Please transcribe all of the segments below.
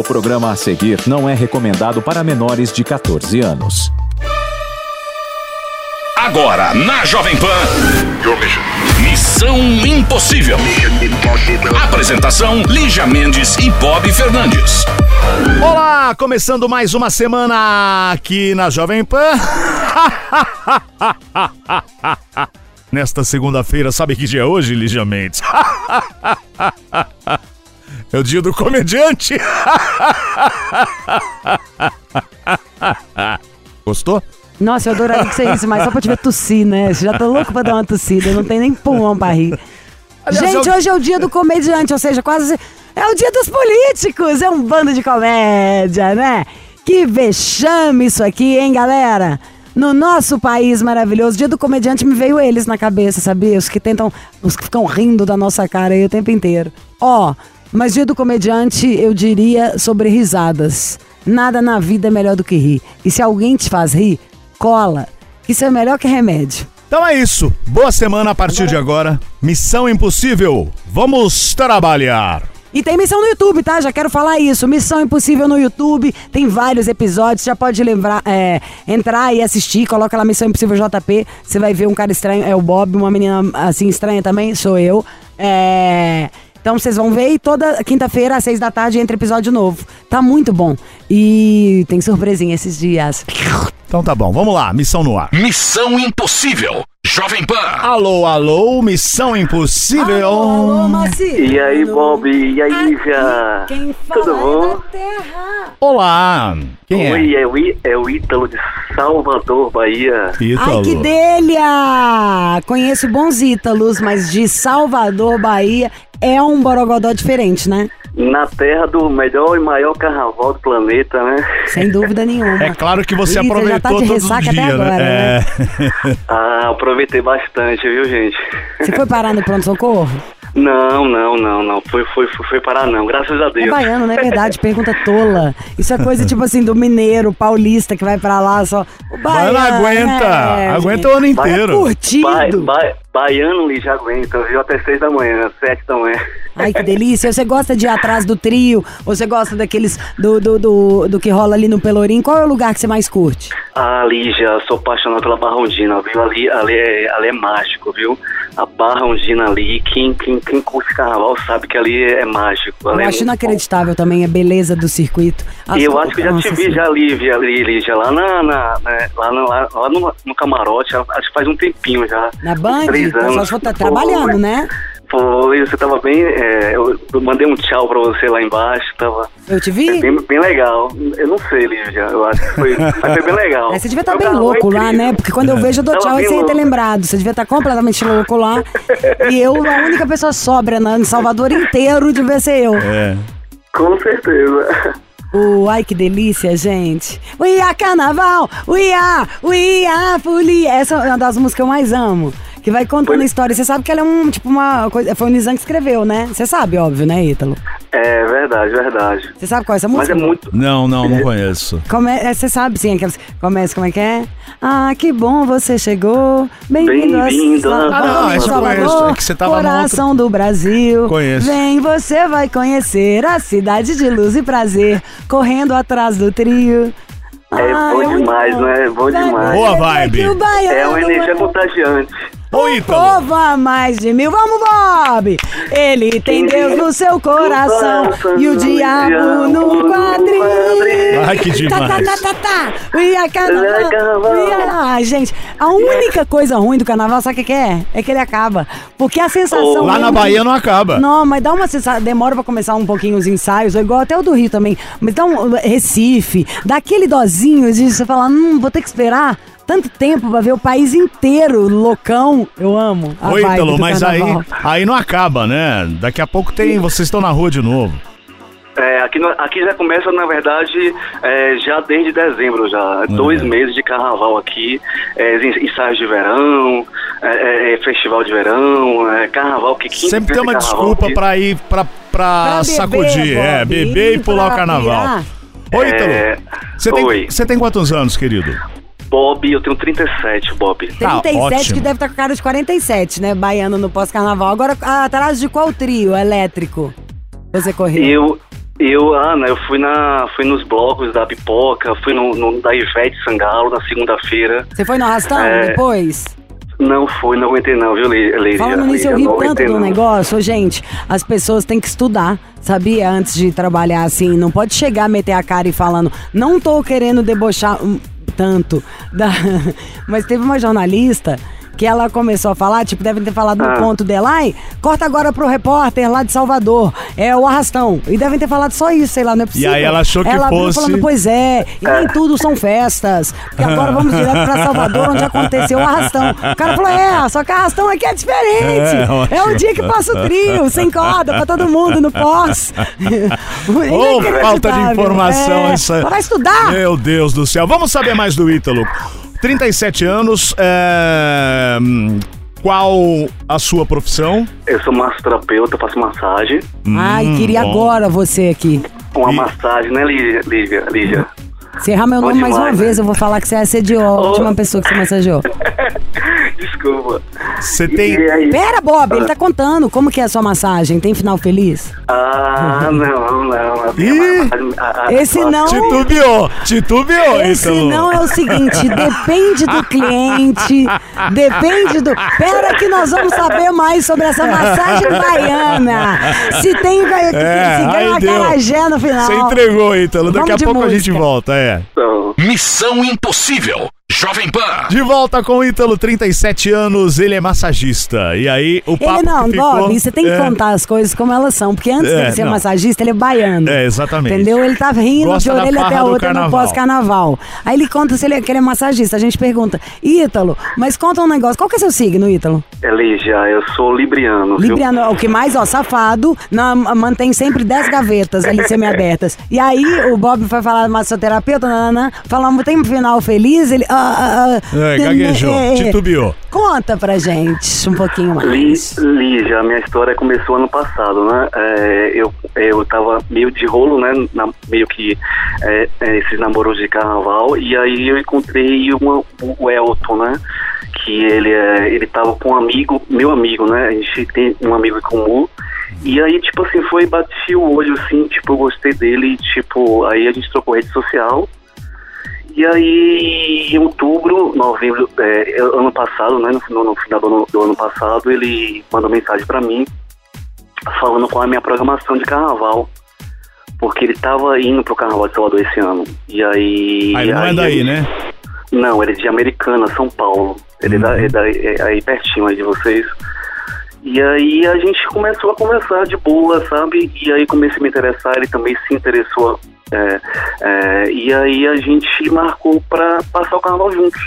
O programa a seguir não é recomendado para menores de 14 anos. Agora, na Jovem Pan. Missão Impossível. Apresentação: Lígia Mendes e Bob Fernandes. Olá, começando mais uma semana aqui na Jovem Pan. Nesta segunda-feira, sabe que dia é hoje, Lígia Mendes? É o dia do comediante. Gostou? Nossa, eu adoraria que você risse, mas só pra te ver tossir, né? Você já tô louco pra dar uma tossida, não tem nem pulmão pra rir. Aliás, Gente, eu- hoje é o dia do comediante, ou seja, quase. É o dia dos políticos, é um bando de comédia, né? Que vexame isso aqui, hein, galera? No nosso país maravilhoso, dia do comediante me veio eles na cabeça, sabia? Os que tentam, os que ficam rindo da nossa cara aí o tempo inteiro. Ó, mas dia do comediante eu diria sobre risadas. Nada na vida é melhor do que rir. E se alguém te faz rir, cola. Isso é melhor que remédio. Então é isso. Boa semana a partir de agora. Missão Impossível. Vamos trabalhar. E tem missão no YouTube, tá? Já quero falar isso. Missão Impossível no YouTube. Tem vários episódios. Já pode lembrar, é, entrar e assistir. Coloca lá Missão Impossível JP. Você vai ver um cara estranho, é o Bob. Uma menina assim estranha também, sou eu. É. Então vocês vão ver e toda quinta-feira, às seis da tarde, entra episódio novo. Tá muito bom. E tem surpresinha esses dias. Então tá bom, vamos lá. Missão no ar. Missão Impossível. Jovem Pan. Alô, alô, Missão Impossível. Alô, Maci. E aí, Bob? E aí, fala Tudo é bom? da terra. Olá. Quem? Oi, é o, I- é o Ítalo de Salvador, Bahia. Ítalo. Ai, que delha! Conheço bons ítalos, mas de Salvador, Bahia, é um borogodó diferente, né? Na terra do melhor e maior carnaval do planeta, né? Sem dúvida nenhuma. É claro que você Ih, já aproveitou tá de todos os ressaca dias, até agora, né? É. Ah, aproveitei bastante, viu, gente? Você foi parar no pronto-socorro? Não, não, não, não. Foi, foi, foi, foi parar, não. Graças a É Deus. baiano, não é verdade? Pergunta tola. Isso é coisa tipo assim do mineiro, paulista que vai pra lá só. O baiano, não aguenta. é, aguenta gente. o ano inteiro. Curtido. Ba ba baiano já aguenta, viu? Até seis da manhã, sete da manhã. Ai, que delícia. Você gosta de ir atrás do trio? Você gosta daqueles do, do, do, do que rola ali no Pelourinho? Qual é o lugar que você mais curte? Ah, Lígia, sou apaixonado pela Barra Ondina, viu? Ali, ali, é, ali é mágico, viu? A Barra Ondina ali, quem, quem, quem curte carnaval sabe que ali é mágico. Eu Ali é acho muito bom. inacreditável também a beleza do circuito. As E eu acho que já te vi já ali, ali, Lígia, lá, na, na, né, lá, no, lá, lá no, no camarote, acho que faz um tempinho já. Na Band? Três O pessoal anos. só tá trabalhando, né? Foi, você tava bem, é, eu, mandei um tchau pra você lá embaixo, tava Eu te vi? bem, bem legal. Eu não sei, Lígia, eu acho que foi, mas foi bem legal. É, você devia estar Meu bem é louco lá, né? Porque quando eu vejo, eu dou Tava tchau e você ia ter lembrado. Você devia estar completamente louco lá. E eu, a única pessoa sóbria no Salvador inteiro, devia ser eu. É. Com certeza. O ai que delícia, gente. Uia Carnaval, uia, uia folia. Essa é uma das músicas que eu mais amo. Que vai contando Foi- a história. Você sabe que ela é um, tipo, uma coisa. Foi o Nizam que escreveu, né? Você sabe, óbvio, né, Ítalo? É verdade, verdade. Você sabe qual é essa Mas música? é muito. Não, não, não conheço. Come... é, Você sabe, sim, aquelas. Começa, como é que é? Ah, que bom você chegou. Bem-vindo a Bem-vindo a Salvador. Ah, não, essa eu Salvador, conheço. É que você tava Coração do Brasil. Conheço. Vem, você vai conhecer a cidade de luz e prazer. Correndo atrás do trio. É Ah, bom muito demais, bom. né? É bom demais. Boa vibe. É uma energia é- contagiante. Ô, o Ítalo. povo a mais de mil. Vamos, Bob! Ele tem Deus no seu coração e o diabo no quadril. Ai, que Tá, tá, demais. tá, tá, tá. Uia, carnaval. Carnaval. Uia. Ai, gente, a única coisa ruim do carnaval, sabe o que que é? É que ele acaba. Porque a sensação... Lá na Bahia não acaba. Não, mas dá uma sensação. Demora pra começar um pouquinho os ensaios, igual até o do Rio também. Mas dá um. Recife, dá aquele dozinho de você falar, hum, vou ter que esperar tanto tempo pra ver o país inteiro loucão. Eu amo. A vibe Ítalo, mas aí, carnaval. aí não acaba, né? Daqui a pouco tem. Vocês estão na rua de novo. É, aqui, aqui já começa, na verdade, é, já desde dezembro já. Dois meses de carnaval aqui, é, en- ensaios de verão, é, é, é, festival de verão, é, carnaval que 15 Sempre tem uma desculpa aqui. pra ir pra, pra, Pra beber, sacudir. é, Bob, beber e pular o carnaval. pirar. Ô, Ítalo, É, você tem, oi. você tem quantos anos, querido? Bob, eu tenho 37, Bob. Tá 37 ótimo. que deve estar com cara de 47, né? Baiano no pós-carnaval. Agora, atrás de qual trio elétrico você correu? Eu, Eu, ah, né, eu fui, na, fui nos blocos da Pipoca, fui no, no da Ivete Sangalo na segunda-feira. Você foi no arrastão É. depois? Não fui, não aguentei não, viu, Le- Leiria? Falando nisso, eu ri tanto aguentei, do não. negócio. Ô, Gente, as pessoas têm que estudar, sabia? Antes de trabalhar assim. Não pode chegar, meter a cara e falando, não tô querendo debochar tanto. da-" Mas teve uma jornalista que ela começou a falar, tipo, devem ter falado no Ah. ponto dela, ai, corta agora pro repórter lá de Salvador, é o arrastão. E devem ter falado só isso, sei lá, não é possível. aí ela achou que ela fosse- falando, pois é, e nem tudo são festas, porque agora vamos direto pra Salvador, onde aconteceu o arrastão. O cara falou, é, só que arrastão aqui é diferente. É, É, ótimo. o dia que passa o trio, sem corda, pra todo mundo no pós. Ô, falta de informação é, essa. Vai estudar. Meu Deus do céu. Vamos saber mais do Ítalo. 37 anos, é, hum, qual a sua profissão? Eu sou massoterapeuta, faço massagem. Ai, queria bom. agora você aqui. Uma E- massagem, né, Lígia? Lígia, Lígia. Se errar meu Bom nome mais uma demais, vez, né? eu vou falar que você assediou a Oh. última pessoa que você massageou. Desculpa. Você E tem. aí? Pera, Bob, ele tá contando. Como que é a sua massagem? Tem final feliz? Ah, não, não. a Ih, a- a- Esse a- não. Titubeou, titubeou, Esse não é o seguinte, depende do cliente, depende do... Pera que nós vamos saber mais sobre essa massagem baiana. Se tem, se É, ganha aí uma deu. carajé no final. Você entregou, Ítalo. Daqui Vamos a pouco a música. gente volta, é. Então, Missão Impossível. Jovem Pan. De volta com o Ítalo, 37 anos, ele é massagista. E aí, o papo Ele não, que ficou... Bob, você tem que é, contar as coisas como elas são, porque antes É, dele ser não. massagista, ele é baiano. É, exatamente. Entendeu? Ele tá rindo Gosta de orelha até a do outra no carnaval. pós-carnaval. Aí ele conta se ele, é- que ele é massagista. A gente pergunta, Ítalo, mas conta um negócio. Qual que é seu signo, Ítalo? é Lígia, eu sou libriano, viu? Libriano é o que mais, ó, safado, na- mantém sempre 10 gavetas ali semi-abertas. E aí o Bob foi falar massoterapeuta, nananã, falamos, tem um final feliz, ele. Ah, ah, É, gaguejou, é, é. titubeou. Conta pra gente um pouquinho mais. Lígia, a minha história começou ano passado, né? É, eu, eu tava meio de rolo, né? na- meio que é, é, esses namoros de carnaval. E aí eu encontrei uma- o Elton, né? Que ele, é, ele tava com um amigo, meu amigo, né? A gente tem um amigo em comum. E aí, tipo assim, foi, bati o olho, assim, tipo, eu gostei dele, tipo, aí a gente trocou rede social. E aí, em outubro, novembro, é, ano passado, né, no, no- final do ano, do ano passado, ele mandou mensagem pra mim falando qual é a minha programação de carnaval. Porque ele tava indo pro carnaval de Salvador esse ano. E aí. Aí não é daí, ele- né? Não, ele é de Americana, São Paulo. Ele é, da, é, da- é aí pertinho aí de vocês. E aí a gente começou a conversar de boa, sabe? E aí comecei a me interessar, ele também se interessou. é, é, e aí a gente marcou pra passar o carnaval juntos,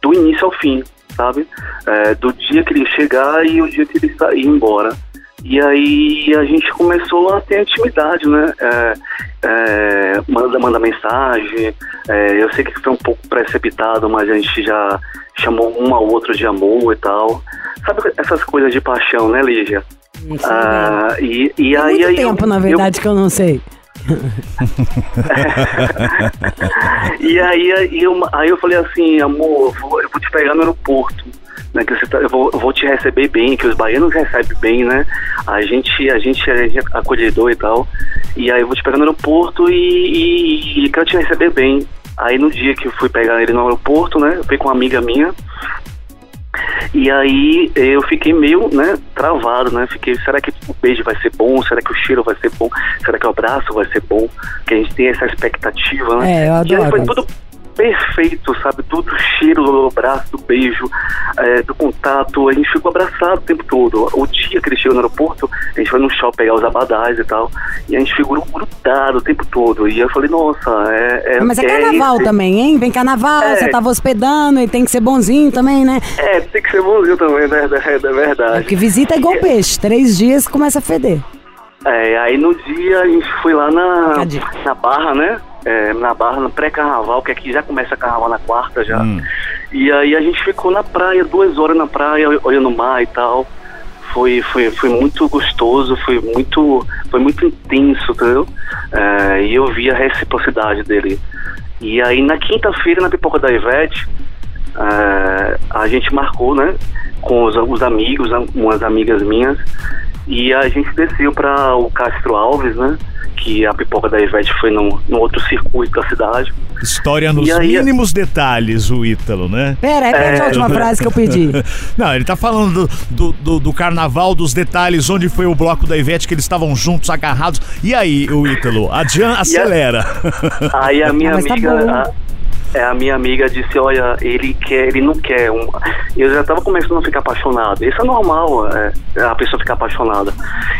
do início ao fim, sabe? É, do dia que ele chegar e o dia que ele sair embora. E aí a gente começou a ter intimidade, né? É, é, manda, manda mensagem. é, eu sei que foi um pouco precipitado, mas a gente já chamou um ao outro de amor e tal. Sabe essas coisas de paixão, né, Lígia? Sei Ah, e, e Tem aí, muito aí tempo, eu- na eu- verdade, que eu não sei. E aí, aí, eu, aí eu falei assim, amor, eu vou, eu vou te pegar no aeroporto. Né, que tá- eu, vou, eu vou te receber bem, que os baianos recebem bem, né? A gente, a gente é acolhedor e tal. E aí eu vou te pegar no aeroporto e, e, e quero te receber bem. Aí no dia que eu fui pegar ele no aeroporto, né? Eu fui com uma amiga minha. E aí eu fiquei meio, né, travado, né? Fiquei, será que o beijo vai ser bom? Será que o cheiro vai ser bom? Será que o abraço vai ser bom? Que a gente tem essa expectativa, né? É, eu E aí adoro foi tudo perfeito, sabe? Tudo o cheiro do abraço, do beijo, é, do contato. A gente ficou abraçado o tempo todo. O dia que ele chegou no aeroporto, a gente foi no shopping pegar os abadás e tal. E a gente ficou grudado o tempo todo. E eu falei, nossa, é. é Mas é é carnaval esse- também, hein? Vem carnaval, É. você tava hospedando e tem que ser bonzinho também, né? É, tem que ser bonzinho também, né? É, é verdade. Porque visita é igual peixe, três dias começa a feder. É, aí no dia a gente foi lá na, na Barra, né? É, na Barra, no pré-carnaval, que aqui já começa carnaval na quarta já. Hum. E aí a gente ficou na praia, duas horas na praia, olhando o mar e tal. Foi, foi, foi muito gostoso, foi muito, foi muito intenso, entendeu? É, e eu vi a reciprocidade dele. E aí na quinta-feira, na pipoca da Ivete, é, a gente marcou, né? Com os, os amigos, umas amigas minhas, e a gente desceu para o Castro Alves, né? que a pipoca da Ivete foi num, num outro circuito da cidade. História nos aí- mínimos detalhes, o Ítalo, né? Pera, repete a última frase que eu pedi. Não, ele tá falando do, do, do- do carnaval, dos detalhes, onde foi o bloco da Ivete, que eles estavam juntos, agarrados. E aí, o Ítalo, adianta, acelera. Aí a minha Ah, mas tá amiga. bom. É, a minha amiga disse, olha, ele quer, ele não quer. Um... Eu já tava começando a ficar apaixonado. Isso é normal, é, a pessoa ficar apaixonada.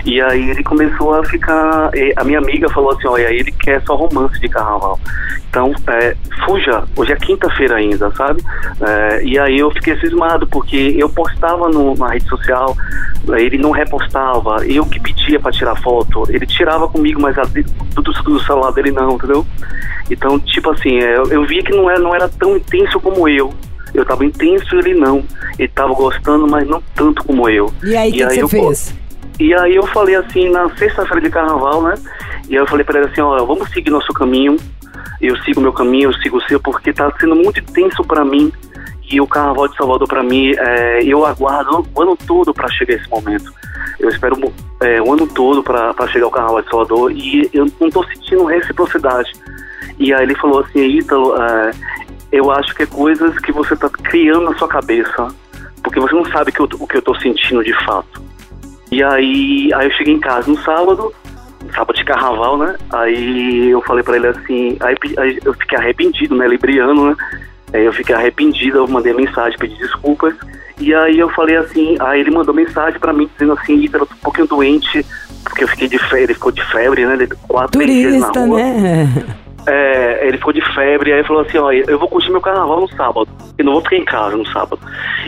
E aí ele começou a ficar. A minha amiga falou assim, olha, ele quer só romance de carnaval. Então, é, fuja, hoje é quinta-feira ainda, sabe? É, e aí eu fiquei cismado, porque eu postava no- na rede social, ele não repostava, eu que pedia pra tirar foto, ele tirava comigo, mas a do, do celular dele não, entendeu? Então, tipo assim, é, eu, eu via que não era, não era tão intenso como eu. Eu tava intenso ele não. Ele tava gostando, mas não tanto como eu. E aí, o que, que você eu- fez? e aí eu falei assim, na sexta-feira de carnaval, né? E aí eu falei pra ele assim, ó, vamos seguir nosso caminho. Eu sigo meu caminho, eu sigo o seu, porque tá sendo muito intenso pra mim. E o carnaval de Salvador, pra mim, é, eu aguardo o ano todo pra chegar esse momento. Eu espero é, o ano todo pra chegar o carnaval de Salvador e eu não tô sentindo reciprocidade. E aí ele falou assim, Ítalo, é, eu acho que é coisas que você tá criando na sua cabeça, porque você não sabe que eu- o que eu tô sentindo de fato. E aí, aí eu cheguei em casa no sábado, sábado de carnaval, né? Aí eu falei pra ele assim, aí, aí eu fiquei arrependido, né? Libriano, né? Aí eu fiquei arrependido, eu mandei mensagem, pedi desculpas. E aí eu falei assim, aí ele mandou mensagem pra mim dizendo assim, Ítalo, eu tô um pouquinho doente, porque eu fiquei de febre, ele ficou de febre, né? Ele quatro três dias na Turista, rua. né? É, ele ficou de febre, aí falou assim, ó, eu vou curtir meu carnaval no sábado. Eu não vou ficar em casa no sábado.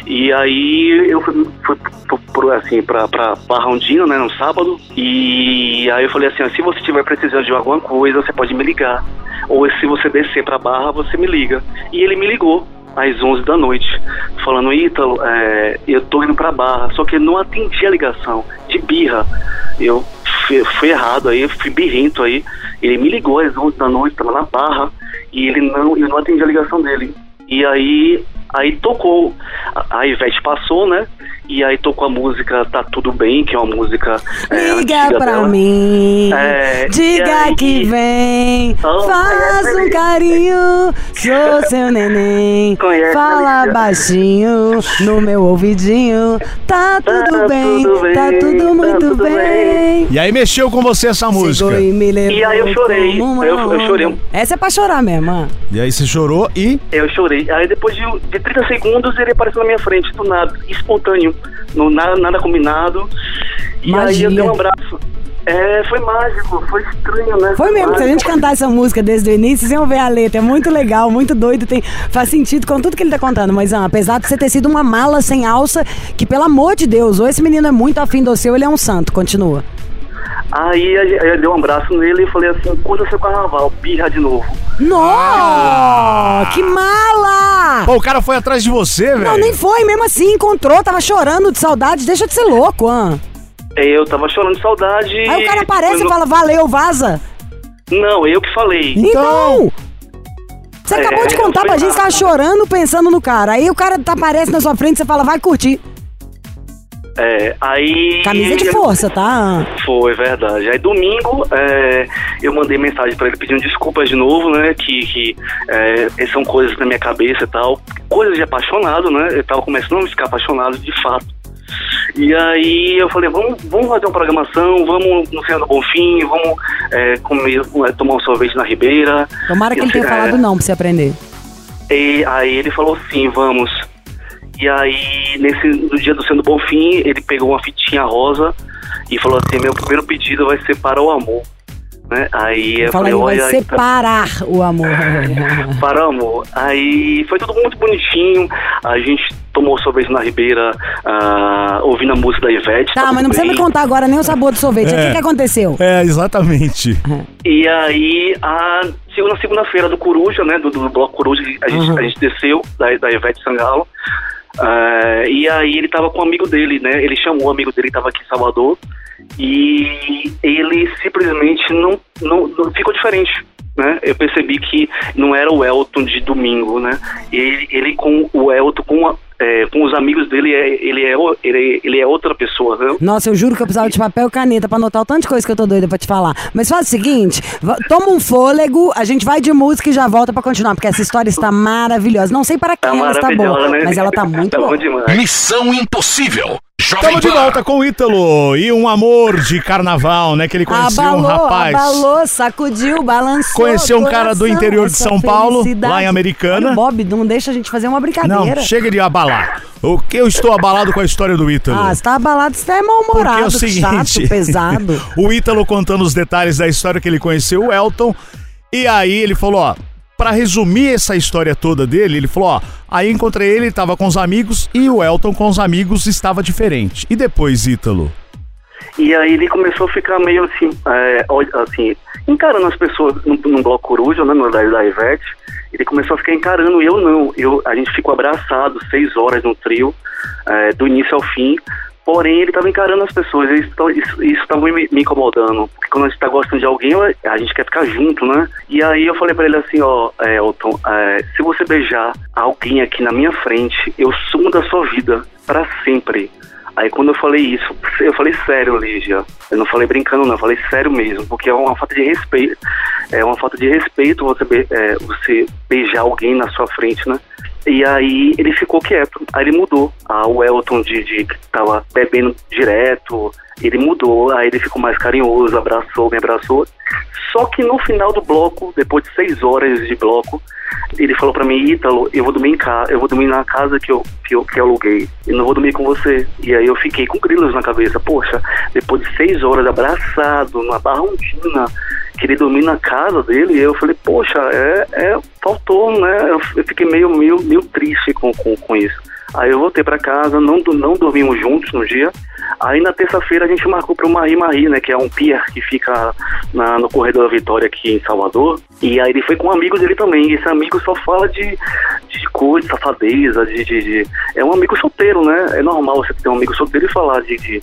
E aí eu fui, fui assim, pra, pra Barra Ondina, né, no sábado. E aí eu falei assim, ó, se você estiver precisando de alguma coisa, você pode me ligar. Ou se você descer pra Barra, você me liga. E ele me ligou às 11 da noite, falando, Ítalo, é, eu tô indo pra Barra, só que eu não atendi a ligação, de birra. Eu fui, fui errado aí, fui birrento aí. Ele me ligou às 11 da noite, tava na Barra, e ele não, eu não atendi a ligação dele. E aí, aí tocou, a Ivete passou, né? E aí tocou a música Tá Tudo Bem, que é uma música é, Liga pra dela. mim, É, diga aí- que vem, Oh, faz um ele? carinho, sou seu neném, Conhece fala baixinho no meu ouvidinho, tá tudo Tá bem, tudo bem, tá tudo tá muito tudo bem. E aí mexeu com você essa música. E E aí eu chorei, uma eu- eu chorei. Essa é pra chorar mesmo. E aí você chorou e. Eu chorei. Aí depois de, de 30 segundos ele apareceu na minha frente, do nada, espontâneo, não, nada, nada combinado. E aí Magia. eu dei um abraço. É, foi mágico, foi estranho, né? Foi mesmo, se a mágico. gente cantar essa música desde o início, vocês iam ver a letra. É muito legal, muito doido, tem, faz sentido com tudo que ele tá contando. Mas, ah, apesar de você ter sido uma mala sem alça, que pelo amor de Deus, ou esse menino é muito afim do seu, ele é um santo. Continua. Aí, aí eu dei um abraço nele e falei assim, curta seu carnaval, birra de novo. Nossa, que mala! Pô, o cara foi atrás de você, velho. Não, nem foi, mesmo assim, encontrou, tava chorando de saudade, deixa de ser louco, ah. Eu tava chorando de saudade. Aí o cara aparece eu e não- fala, valeu, vaza. Não, eu que falei. Então! Você É, acabou de eu contar pra gente que lá. tava chorando pensando no cara. Aí o cara tá- aparece na sua frente e você fala, vai curtir. É, aí. Camisa de força, tá? Foi, verdade. Aí domingo é, eu mandei mensagem pra ele pedindo desculpas de novo, né? Que, que é, são coisas na minha cabeça e tal. Coisas de apaixonado, né? Eu tava começando a ficar apaixonado de fato. E aí eu falei, vamos, vamos fazer uma programação, vamos no Senhor do Bonfim, vamos é, comer, é, tomar um sorvete na Ribeira. Tomara que ele tenha sei, falado é, não pra você aprender. E aí ele falou sim, vamos. E aí, nesse, no dia do Sendo Bonfim, ele pegou uma fitinha rosa e falou assim, meu primeiro pedido vai ser para o amor. Né? Aí eu falei, aí, vai olha, separar o amor. para o amor. Aí foi tudo muito bonitinho. A gente tomou sorvete na Ribeira, ah, ouvindo a música da Ivete. tá, mas não precisa me contar agora nem o sabor do sorvete. O É. que, que aconteceu? É, exatamente. E aí, a, na segunda-feira do Coruja, né? Do, do Bloco Coruja, a gente, Uhum. a gente desceu da, da Ivete Sangalo. Ah, e aí ele tava com um amigo dele, né? Ele chamou o amigo dele, tava aqui em Salvador. E ele simplesmente não, não, não ficou diferente. né? Eu percebi que não era o Elton de domingo, né? Ele, ele com o Elton, com, a- é, com os amigos dele, é, ele, é, ele, ele é outra pessoa, né? Nossa, eu juro que eu precisava de papel e caneta pra anotar o tanto de coisa que eu tô doida pra te falar. Mas faz o seguinte, toma um fôlego, a gente vai de música e já volta pra continuar, porque essa história está maravilhosa. Não sei para quem Tá ela está boa, né? mas ela tá muito tá boa. demais. Missão Impossível. Jovem Estamos de volta com o Ítalo e um amor de carnaval, né? Que ele conheceu um Abalou, rapaz. abalou, sacudiu, balançou. Conheceu um cara do interior de São Paulo, lá em Americana. Olha, Bob, não deixa a gente fazer uma Não, brincadeira. chega de abalar. O que eu estou abalado com a história do Ítalo? Ah, você tá abalado, você tá Porque mal-humorado, é o seguinte, chato, pesado. o Ítalo contando os detalhes da história que ele conheceu o Elton. E aí ele falou, ó, pra resumir essa história toda dele, ele falou, ó, aí encontrei ele, tava com os amigos e o Elton com os amigos estava diferente. E depois, Ítalo? E aí ele começou a ficar meio assim, é, assim encarando as pessoas no, bloco coruja, né, no da Ivete. Ele começou a ficar encarando, eu não. Eu, a gente ficou abraçado seis horas no trio, é, do início ao fim. Porém, ele estava encarando as pessoas. Isso tá- estava me, me incomodando. Porque quando a gente está gostando de alguém, a gente quer ficar junto, né? E aí eu falei para ele assim, ó, é, Elton, é, se você beijar alguém aqui na minha frente, eu sumo da sua vida para sempre. Aí quando eu falei isso, eu falei sério, Lígia. Eu não falei brincando, não, eu falei sério mesmo, porque é uma falta de respeito. É uma falta de respeito você, é, você beijar alguém na sua frente, né? E aí ele ficou quieto. Aí ele mudou. Ah, o Elton de, de que tava bebendo direto, ele mudou. Aí ele ficou mais carinhoso, abraçou, me abraçou. Só que no final do bloco, depois de seis horas de bloco, ele falou pra mim, Ítalo, eu vou dormir em casa, eu vou dormir na casa que eu, que eu, que eu aluguei. E não vou dormir com você. E aí eu fiquei com grilos na cabeça. Poxa, depois de seis horas abraçado, na Barrondina, querer dormir na casa dele, eu falei, poxa, é, é faltou, né? Eu fiquei meio, meio, meio triste com, com, com isso. Aí eu voltei pra casa, não, não dormimos juntos no dia. Aí na terça-feira a gente marcou para o Marie Marie, né? Que é um pier que fica na- no Corredor da Vitória aqui em Salvador. E aí ele foi com um amigo dele também. E esse amigo só fala de, de coisa, de safadeza, de, de, de- É um amigo solteiro, né? É normal você ter um amigo solteiro e falar de. de-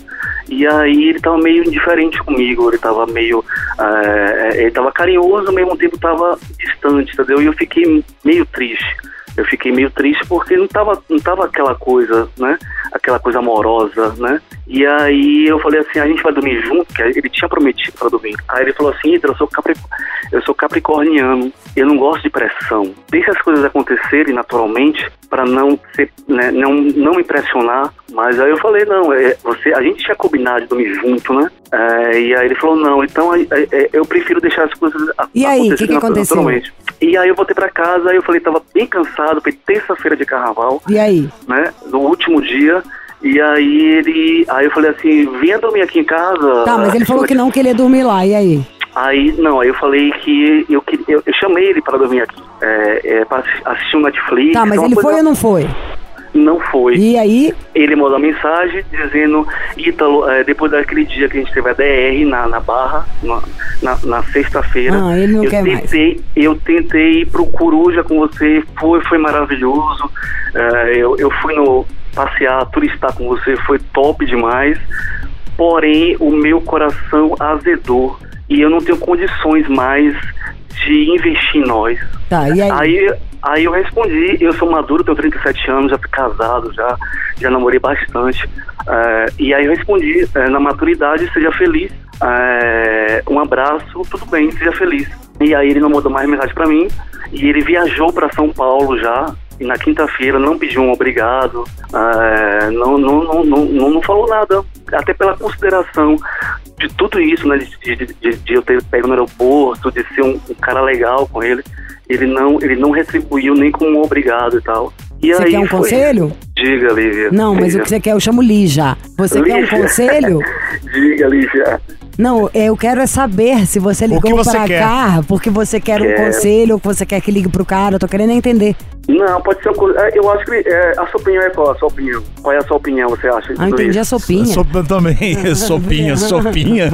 E aí ele tava meio indiferente comigo, ele tava meio. eh, ele tava carinhoso, ao mesmo tempo tava distante, entendeu? E eu fiquei meio triste. Eu fiquei meio triste porque não tava, não tava aquela coisa, né? Aquela coisa amorosa, né? E aí eu falei assim, a gente vai dormir junto, que ele tinha prometido para dormir. Aí ele falou assim, eu sou, capri... eu sou capricorniano, eu não gosto de pressão. Deixa as coisas acontecerem naturalmente para não ser, né, não, não impressionar. Mas aí eu falei, não, é, você, a gente tinha combinado de dormir junto, né? É, e aí ele falou, não, então é, é, eu prefiro deixar as coisas E aí, o que aconteceu? naturalmente. E aí eu voltei pra casa, aí eu falei, tava bem cansado, foi terça-feira de carnaval, E aí? né? No último dia. E aí ele. Aí eu falei assim, venha dormir aqui em casa. Tá, mas ele falou que não, que ele ia dormir lá. E aí? Aí, não, aí eu falei que eu, eu, eu chamei ele para dormir aqui. É, é, assi- assistir um Netflix. Tá, mas ele foi ou não foi? Não foi. E aí? Ele mandou uma mensagem dizendo, Ítalo, é, depois daquele dia que a gente teve a DR na, na Barra, na, na, na sexta-feira, Ah, ele não eu quer mais. tentei, eu tentei ir pro Coruja com você, foi, foi maravilhoso. É, eu, eu fui no passear, turistar com você, foi top demais. Porém, o meu coração azedou e eu não tenho condições mais de investir em nós. Tá, e aí? Aí, aí eu respondi, eu sou maduro, tenho 37 anos, já fui casado, já, já namorei bastante. Eh, e aí eu respondi, eh, na maturidade, seja feliz. Eh, um abraço, tudo bem, seja feliz. E aí ele não mandou mais mensagem pra mim. E ele viajou pra São Paulo já. Na quinta-feira não pediu um obrigado. não, não, não, não, não, não falou nada. Até pela consideração de tudo isso, né? De, de, de, de eu ter pego no aeroporto, de ser um, um cara legal com ele. Ele não, ele não retribuiu nem com um obrigado e tal. E Você aí quer um foi- conselho? Diga, Lívia. Não, mas o que você quer, eu chamo Lígia. Você quer um Lígia. conselho? Diga, Lívia. Não, eu quero é saber se você ligou você pra quer? cá porque você quer um conselho ou que você quer que ligue pro cara. Eu tô querendo entender. Não, pode ser um co- é, Eu acho que é, a sua opinião é qual? A sua opinião? Qual é a sua opinião, você acha? Ah, entendi a isso? sopinha. Sopa também, sopinha, sopinha.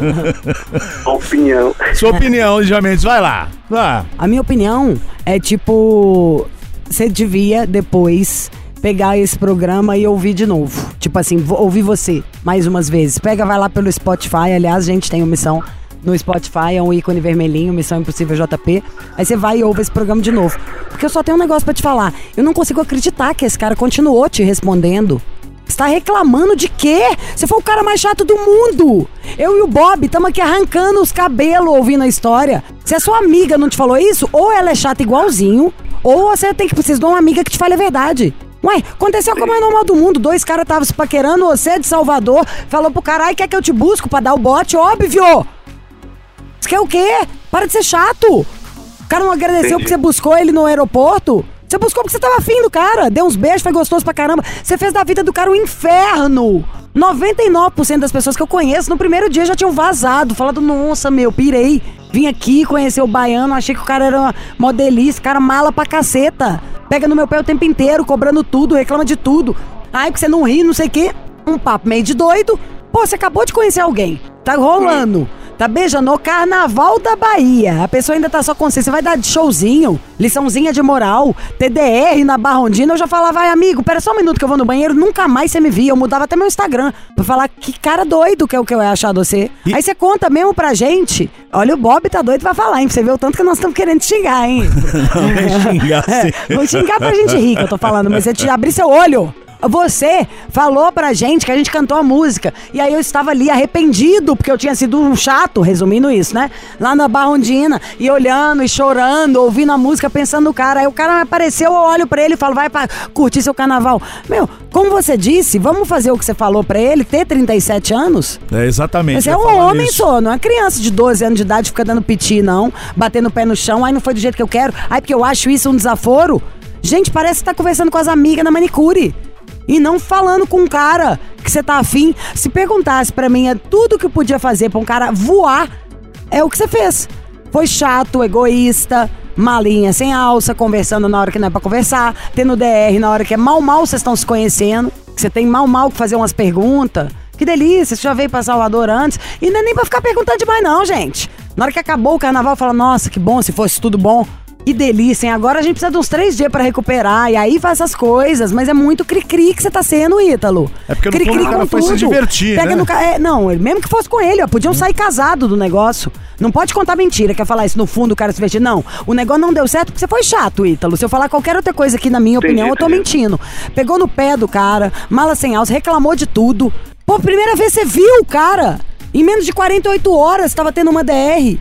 A opinião. Sua opinião, Lígia Mendes, vai lá. Vá. A minha opinião é tipo. Você devia depois pegar esse programa e ouvir de novo. Tipo assim, ouvir você mais umas vezes. Pega, vai lá pelo Spotify. Aliás, a gente tem uma missão no Spotify, é um ícone vermelhinho, Missão Impossível JP. Aí você vai e ouve esse programa de novo. Porque eu só tenho um negócio pra te falar. Eu não consigo acreditar que esse cara continuou te respondendo. Você tá reclamando de quê? Você foi o cara mais chato do mundo. Eu e o Bob estamos aqui arrancando os cabelos ouvindo a história. Se a sua amiga não te falou isso, ou ela é chata igualzinho, ou você tem que precisar de uma amiga que te fale a verdade. Ué, aconteceu como é normal do mundo. Dois caras estavam se paquerando, você é de Salvador, falou pro caralho, quer que eu te busco pra dar o bote? Óbvio! Você quer o quê? Para de ser chato! O cara não agradeceu Entendi. porque você buscou ele no aeroporto? Você buscou porque você tava afim do cara, deu uns beijos, foi gostoso pra caramba. Você fez da vida do cara um inferno. 99% das pessoas que eu conheço no primeiro dia já tinham vazado, falado, nossa, meu, pirei. Vim aqui conhecer o baiano, achei que o cara era mó delícia, cara mala pra caceta. Pega no meu pé o tempo inteiro, cobrando tudo, reclama de tudo. Ai, porque você não ri, não sei o quê. Um papo meio de doido. Pô, você acabou de conhecer alguém. Tá rolando. Tá beijando o carnaval da Bahia. A pessoa ainda tá só. Você vai dar de showzinho, liçãozinha de moral, TDR na Barrondina. Eu já falava, ai amigo, pera só um minuto que eu vou no banheiro. Nunca mais você me via. Eu mudava até meu Instagram pra falar que cara doido que é o que eu ia achar de você. Aí você conta mesmo pra gente. Olha, o Bob tá doido pra falar, hein? Pra você ver o tanto que nós estamos querendo xingar, hein? Vai xingar assim. Vou xingar pra gente rir que eu tô falando, mas você te abrir seu olho. Você falou pra gente que a gente cantou a música. E aí eu estava ali arrependido, porque eu tinha sido um chato, resumindo isso, né? Lá na Barrondina, e olhando e chorando, ouvindo a música, pensando no cara. Aí o cara apareceu, eu olho pra ele e falo, vai pra curtir seu carnaval. Meu, como você disse, vamos fazer o que você falou pra ele, ter 37 anos? É exatamente. Você é eu ia um homem nisso. só, não é criança de 12 anos de idade fica dando piti, não. Batendo o pé no chão, aí não foi do jeito que eu quero, aí porque eu acho isso um desaforo. Gente, parece que tá conversando com as amigas na manicure. E não falando com um cara que você tá afim. Se perguntasse pra mim é tudo que podia fazer pra um cara voar, é o que você fez. Foi chato, egoísta, malinha sem alça, conversando na hora que não é pra conversar, tendo DR na hora que é mal mal vocês estão se conhecendo, que você tem mal mal que fazer umas perguntas. Que delícia, você já veio pra Salvador antes. E não é nem pra ficar perguntando demais, não, gente. Na hora que acabou o carnaval, fala, nossa, que bom, se fosse tudo bom. Que delícia, hein? Agora a gente precisa de uns três dias pra recuperar. E aí faz essas coisas. Mas é muito cri-cri que você tá sendo, Ítalo. É porque no Cri-cri fundo o cara com foi se tudo. divertir, Pega né? no ca- é, não, mesmo que fosse com ele, ó, podiam sair casado do negócio. Não pode contar mentira, quer falar isso no fundo o cara se divertir. Não, o negócio não deu certo porque você foi chato, Ítalo. Se eu falar qualquer outra coisa aqui, na minha Entendi, opinião, eu tô entendi. mentindo. Pegou no pé do cara, mala sem alça, reclamou de tudo. Pô, primeira vez você viu o cara. Em menos de 48 horas tava tendo uma DR.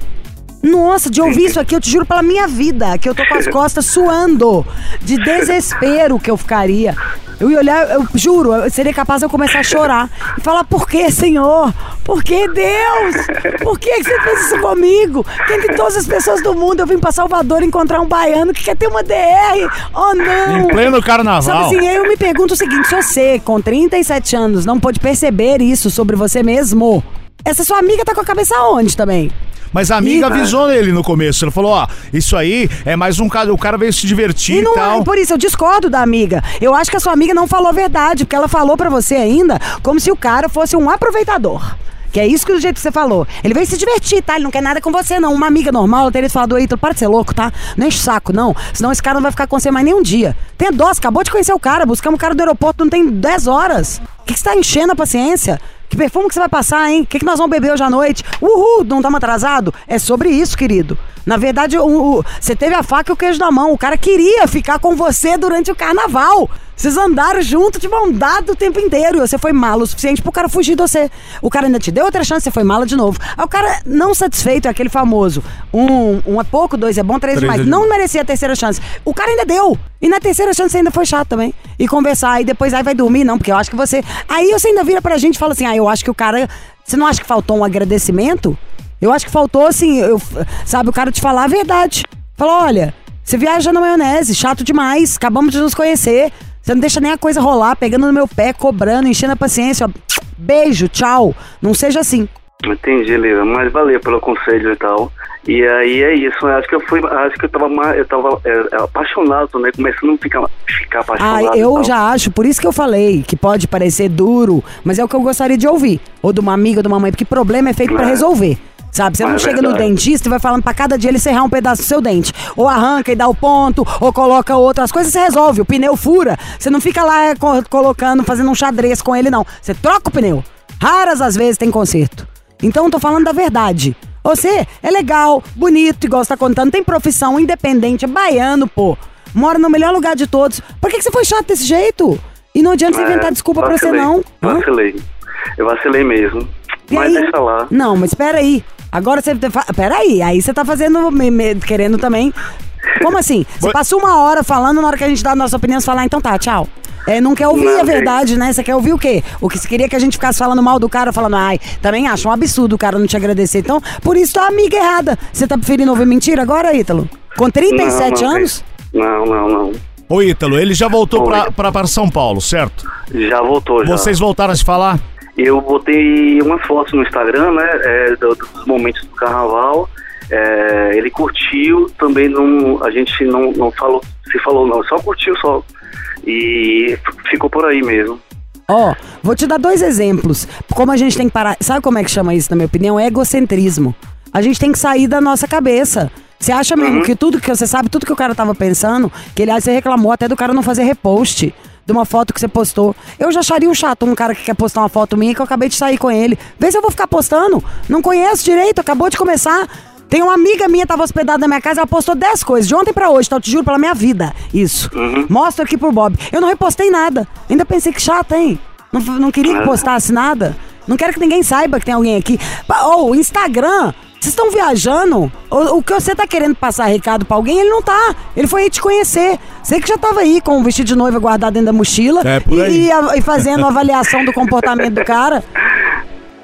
Nossa, de ouvir isso aqui, eu te juro pela minha vida, que eu tô com as costas suando de desespero que eu ficaria. Eu ia olhar, eu juro, eu seria capaz de eu começar a chorar e falar: Por que, Senhor? Por que, Deus? Por que, que você fez isso comigo? Entre todas as pessoas do mundo, eu vim pra Salvador encontrar um baiano que quer ter uma DR. Oh, não! Em pleno carnaval. Sabe assim, eu me pergunto o seguinte: se você, com 37 anos, não pôde perceber isso sobre você mesmo, essa sua amiga tá com a cabeça onde também? Mas a amiga Ih, avisou ele no começo. Ele falou: ó, isso aí é mais um cara. O cara veio se divertir E e, não tal. é por isso, eu discordo da amiga. Eu acho que a sua amiga não falou a verdade, porque ela falou pra você ainda como se o cara fosse um aproveitador. Que é isso que o jeito que você falou. Ele veio se divertir, tá? Ele não quer nada com você, não. Uma amiga normal, ela teria falado, Eita, para de ser louco, tá? Não enche saco, não. Senão esse cara não vai ficar com você mais nem um dia. Tem dó, acabou de conhecer o cara, buscamos o cara do aeroporto, não tem 10 horas. O que, que você tá enchendo a paciência? Perfume que você vai passar, hein? O que, que nós vamos beber hoje à noite? Uhul, não estamos atrasado? É sobre isso, querido. Na verdade, o- o- você teve a faca e o queijo na mão. O cara queria ficar com você durante o carnaval. Vocês andaram junto de mão dada o tempo inteiro. E você foi mala o suficiente pro cara fugir de você. O cara ainda te deu outra chance, você foi mala de novo. Aí o cara, não satisfeito, é aquele famoso: um, um é pouco, dois é bom, três é Três demais. é Não merecia a terceira chance. O cara ainda deu. E na terceira chance você ainda foi chato também. E conversar, e depois aí vai dormir, não, porque eu acho que você. Aí você ainda vira pra gente e fala assim: ah, eu acho que o cara. Você não acha que faltou um agradecimento? Eu acho que faltou, assim, eu, sabe, o cara te falar a verdade. Falou: olha, você viaja na maionese, chato demais, acabamos de nos conhecer. Você não deixa nem a coisa rolar, pegando no meu pé, cobrando, enchendo a paciência. Ó. Beijo, tchau. Não seja assim. Entendi, Lila, mas valeu pelo conselho e tal. E aí é isso, eu acho que eu fui, acho que eu tava, eu tava é, apaixonado, né? Começando a ficar, ficar Ah, apaixonado. e eu já acho, por isso que eu falei que pode parecer duro, mas é o que eu gostaria de ouvir. Ou de uma amiga ou de uma mãe, porque problema é feito pra É. resolver. Sabe, você não É chega no verdade. dentista e vai falando pra cada dia ele serrar um pedaço do seu dente. Ou arranca e dá o ponto, ou coloca outro. As coisas você resolve. O pneu fura, você não fica lá é, co- colocando, fazendo um xadrez com ele, não. Você troca o pneu. Raras as vezes tem conserto. Então eu tô falando da verdade. Você é legal, bonito, igual você tá contando, tem profissão, independente, é baiano, pô. Mora no melhor lugar de todos. Por que, que você foi chato desse jeito? E não adianta você É, inventar desculpa pra você, vacilei, não. Hã? Vacilei. Eu vacilei mesmo. E Mas aí? deixa lá. Não, mas peraí. Agora você. fa- Peraí, aí você tá fazendo. me- me- querendo também. Como assim? Você passou uma hora falando, na hora que a gente dá a nossa opinião, você fala, ah, então tá, tchau. É, não quer ouvir Não, a verdade, né? Você quer ouvir o quê? O que você queria que a gente ficasse falando mal do cara, falando, ai, também acho um absurdo o cara não te agradecer. Então, por isso tá amiga errada. Você tá preferindo ouvir mentira agora, Ítalo? Com 37 não, anos? Não, não, não. Ô, Ítalo, ele já voltou pra, pra, para São Paulo, certo? Já voltou, já. Vocês voltaram a se falar? Eu botei umas fotos no Instagram, né, é, do- dos momentos do carnaval. É, ele curtiu, também não, a gente não, não falou, se falou não, só curtiu só. E ficou por aí mesmo. Ó, vou te dar dois exemplos. Como a gente tem que parar. Sabe como é que chama isso, na minha opinião? É egocentrismo. A gente tem que sair da nossa cabeça. Você acha mesmo que tudo que você sabe, tudo que o cara tava pensando, que aliás você reclamou até do cara não fazer repost de uma foto que você postou. Eu já acharia um chato um cara que quer postar uma foto minha que eu acabei de sair com ele. Vê se eu vou ficar postando. Não conheço direito, acabou de começar. Tem uma amiga minha, tava hospedada na minha casa, ela postou 10 coisas, de ontem pra hoje, tá? Eu te juro pela minha vida. Isso. Mostra aqui pro Bob. Eu não repostei nada. Ainda pensei que chato, hein? Não, não queria que postasse nada. Não quero que ninguém saiba que tem alguém aqui. Ou o Instagram. Vocês estão viajando? O, o que você tá querendo passar recado pra alguém, ele não tá. Ele foi aí te conhecer. Você que já tava aí com o vestido de noiva guardado dentro da mochila É, e- e, a- e fazendo uma avaliação do comportamento do cara.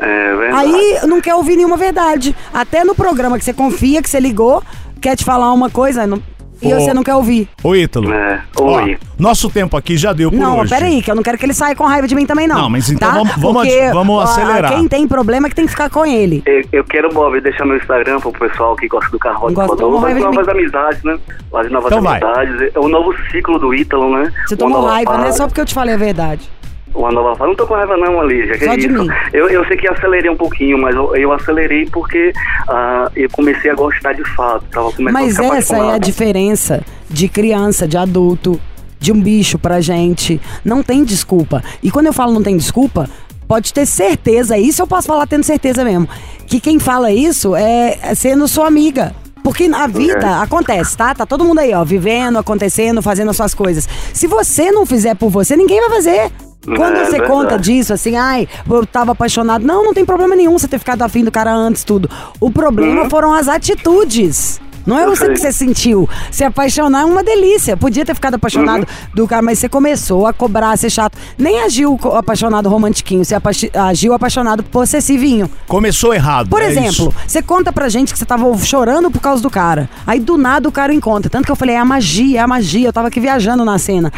É verdade. Aí não quer ouvir nenhuma verdade. Até no programa que você confia, que você ligou, quer te falar uma coisa não- e Ô. você não quer ouvir. Ô, Ítalo. É, ó, oi. nosso tempo aqui já deu por não, hoje. peraí, que eu não quero que ele saia com raiva de mim também, não. Não, mas então tá? vamos- vamos Porque, ad- vamos ó, acelerar. Quem tem problema é que tem que ficar com ele. Eu, eu quero, Bob, deixar meu Instagram pro pessoal que gosta do carro de Gosta, toma Fazer raiva de novas amizades, né? Fazer novas Então vai. amizades. É o novo ciclo do Ítalo, né? Você Uma tomou nova raiva, né? fase. Só porque eu te falei a verdade. Uma nova fase. Não tô com raiva não, Alícia. Que Só de isso? Eu, eu sei que acelerei um pouquinho, mas eu, eu acelerei porque ah, eu comecei a gostar de fato. Tava começando Mas a essa é a diferença de criança, de adulto, de um bicho pra gente. Não tem desculpa. E quando eu falo não tem desculpa, pode ter certeza, isso eu posso falar tendo certeza mesmo, que quem fala isso é é sendo sua amiga. Porque a vida acontece, tá? Tá todo mundo aí, ó, vivendo, acontecendo, fazendo as suas coisas. Se você não fizer por você, ninguém vai fazer. Quando É você verdade. conta disso, assim, ai, eu tava apaixonado. Não, não tem problema nenhum você ter ficado afim do cara antes, tudo. O problema foram as atitudes. Não é você que você sentiu. Se apaixonar é uma delícia. Podia ter ficado apaixonado Uhum. do cara, mas você começou a cobrar, a ser chato. Nem agiu apaixonado romantiquinho, você agiu apaixonado possessivinho. Começou errado. Por é exemplo, isso. você conta pra gente que você tava chorando por causa do cara. Aí do nada o cara encontra. Tanto que eu falei, é a magia, é a magia. Eu tava aqui viajando na cena.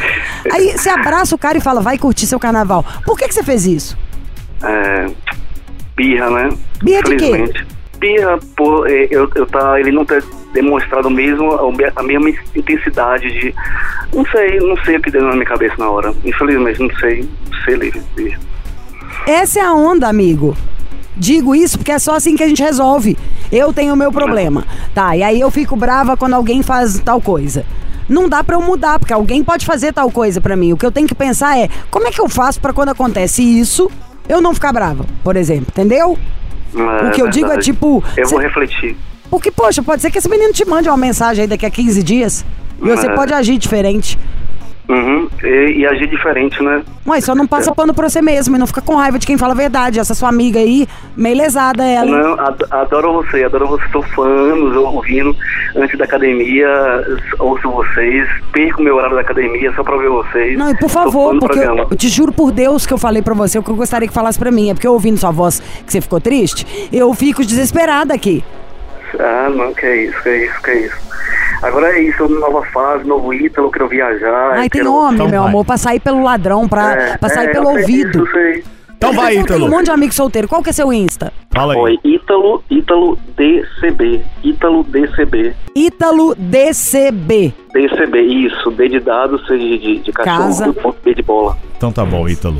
Aí você abraça o cara e fala, vai curtir seu carnaval. Por que, que você fez isso? É, birra, né? Birra de quê? Por eh, eu, eu tá, ele não ter demonstrado mesmo a me- a mesma intensidade de. Não sei, não sei o que deu na minha cabeça na hora. Infelizmente, não sei. Não sei, birra. Essa é a onda, amigo. Digo isso porque é só assim que a gente resolve. Eu tenho o meu problema. Tá, e aí eu fico brava quando alguém faz tal coisa. Não dá pra eu mudar, porque alguém pode fazer tal coisa pra mim. O que eu tenho que pensar é, como é que eu faço pra quando acontece isso, eu não ficar brava, por exemplo, entendeu? É O que eu digo é tipo, Eu cê- vou refletir. Porque, poxa, pode ser que esse menino te mande uma mensagem aí daqui a 15 dias e você É. pode agir diferente. Uhum. E, e agir diferente, né? Ué, só não passa pano pra você mesmo e não fica com raiva de quem fala a verdade. Essa sua amiga aí, meio lesada ela. Não, ad- adoro você, adoro você, tô fã, anos ouvindo antes da academia, ouço vocês, perco meu horário da academia só pra ouvir vocês. Não, e por favor, porque eu, eu te juro por Deus que eu falei pra você o que eu gostaria que falasse pra mim. É porque eu ouvindo sua voz que você ficou triste, eu fico desesperada aqui. Ah, não, que é isso, que é isso, que é isso. Agora é isso, nova fase, novo Ítalo, quero viajar. Ai, tem quero... homem, Então meu vai. amor, pra sair pelo ladrão, pra, É, pra sair é, pelo ouvido. disso, eu sei. Então vai, Eu tenho um Ítalo. monte de amigo solteiro. Qual que é seu Insta? Fala aí. Oi, Ítalo, Ítalo DCB, Ítalo DCB. Ítalo DCB. DCB, isso, D de dado, C de, de, de cachorro, Casa. B de bola. Então tá bom, Ítalo.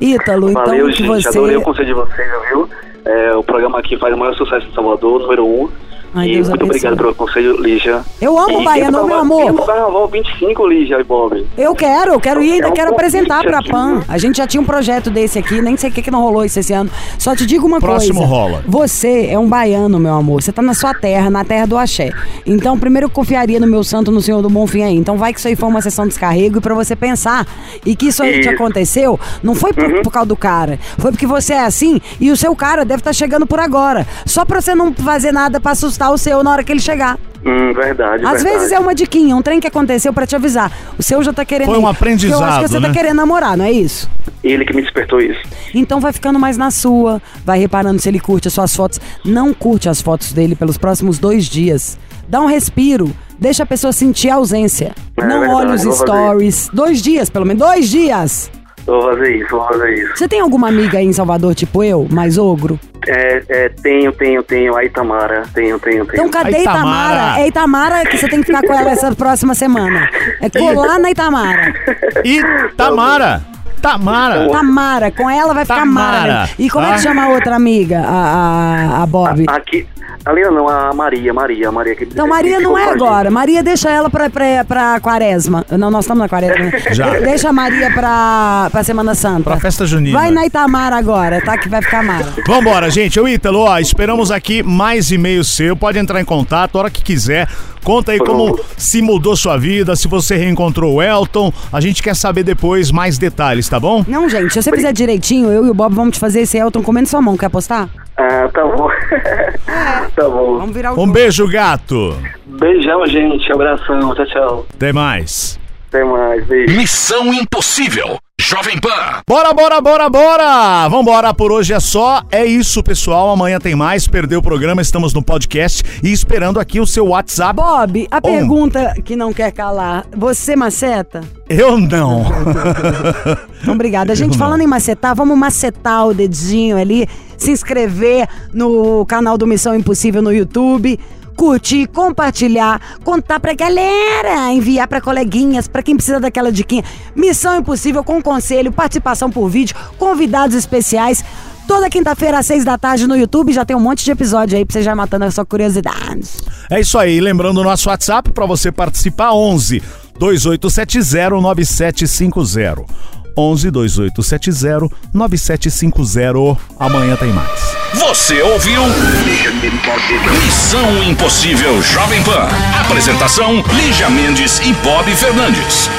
Ítalo, então Valeu, gente, você. adorei o conselho de vocês, viu? É, o programa aqui faz o maior sucesso em Salvador, número um. Ai, e Deus muito abençoe. obrigado pelo conselho, Lígia. Eu amo E baiano, meu amor. pro Carnaval 25, Lígia e Bob. Eu quero, eu quero ir, ainda É um quero apresentar pra. PAN. A gente já tinha um projeto desse aqui, nem sei o que que não rolou isso esse ano. Só te digo uma Próximo coisa. rola. Você é um baiano, meu amor. Você tá na sua terra, na terra do axé. Então, primeiro eu confiaria no meu santo, no Senhor do Bom Fim aí. Então vai que isso aí foi uma sessão de descarrego e pra você pensar. E que isso aí te aconteceu, não foi por, Uhum. por causa do cara. Foi porque você é assim e o seu cara deve estar chegando por agora. Só pra você não fazer nada pra assustar o seu na hora que ele chegar. Hum, verdade, Às verdade. vezes é uma diquinha, um trem que aconteceu pra te avisar. O seu já tá querendo. Foi um ir. Porque Eu acho que aprendizado, você né? tá querendo namorar, não é isso? Ele que me despertou isso. Então vai ficando mais na sua, vai reparando se ele curte as suas fotos. Não curte as fotos dele pelos próximos dois dias. Dá um respiro, deixa a pessoa sentir a ausência. É não verdade, olhe os vou fazer stories. Dois dias, pelo menos. Dois dias! Vou fazer isso, vou fazer isso. Você tem alguma amiga aí em Salvador, tipo eu, mais ogro? É, é, tenho, tenho, tenho. A Itamara. Tenho, tenho, tenho. Então cadê A Itamara? Itamara? É Itamara que você tem que ficar com ela essa próxima semana. É colar na Itamara. E Tamara. Tamara. Com ela vai ficar Tamara. Mara. E como é que Ah. chama a outra amiga, a, a, a Bob? Aqui. A não, a Maria, Maria, a Maria que Então, Maria que não é a agora. Maria, deixa ela pra, pra, pra quaresma. Não, nós estamos na quaresma. Já. De- Deixa a Maria pra, pra Semana Santa. Pra festa junina. Vai na Itamara agora, tá? Que vai ficar Mara. Vambora, gente. Ô, Ítalo, ó, esperamos aqui mais e-mail seu. Pode entrar em contato a hora que quiser. Conta aí como se mudou sua vida, se você reencontrou o Elton. A gente quer saber depois mais detalhes, tá bom? Não, gente, se você fizer direitinho, eu e o Bob vamos te fazer esse Elton comendo sua mão. Quer apostar? Ah, tá bom. tá bom. Vamos virar o Um jogo. beijo, gato. Beijão, gente. Abração. Tchau, tchau. Até mais. Até mais. Beijo. Missão Impossível. Jovem Pan. Bora, bora, bora, bora! Vambora, por hoje é só. É isso, pessoal. Amanhã tem mais. Perdeu o programa, estamos no podcast e esperando aqui o seu WhatsApp. Bob, a pergunta que não quer calar. Você maceta? Eu não. Então, obrigada. A gente falando em macetar, vamos macetar o dedinho ali, se inscrever no canal do Missão Impossível no YouTube, curtir, compartilhar, contar pra galera, enviar pra coleguinhas, pra quem precisa daquela diquinha. Missão Impossível com conselho, participação por vídeo, convidados especiais. Toda quinta-feira às seis da tarde no YouTube já tem um monte de episódio aí pra você já matando a sua curiosidade. É isso aí. Lembrando o nosso WhatsApp para você participar: 11 2870 9750. 11 2870 9750. Amanhã tem mais. Você ouviu? Missão Impossível Jovem Pan. Apresentação: Lígia Mendes e Bob Fernandes.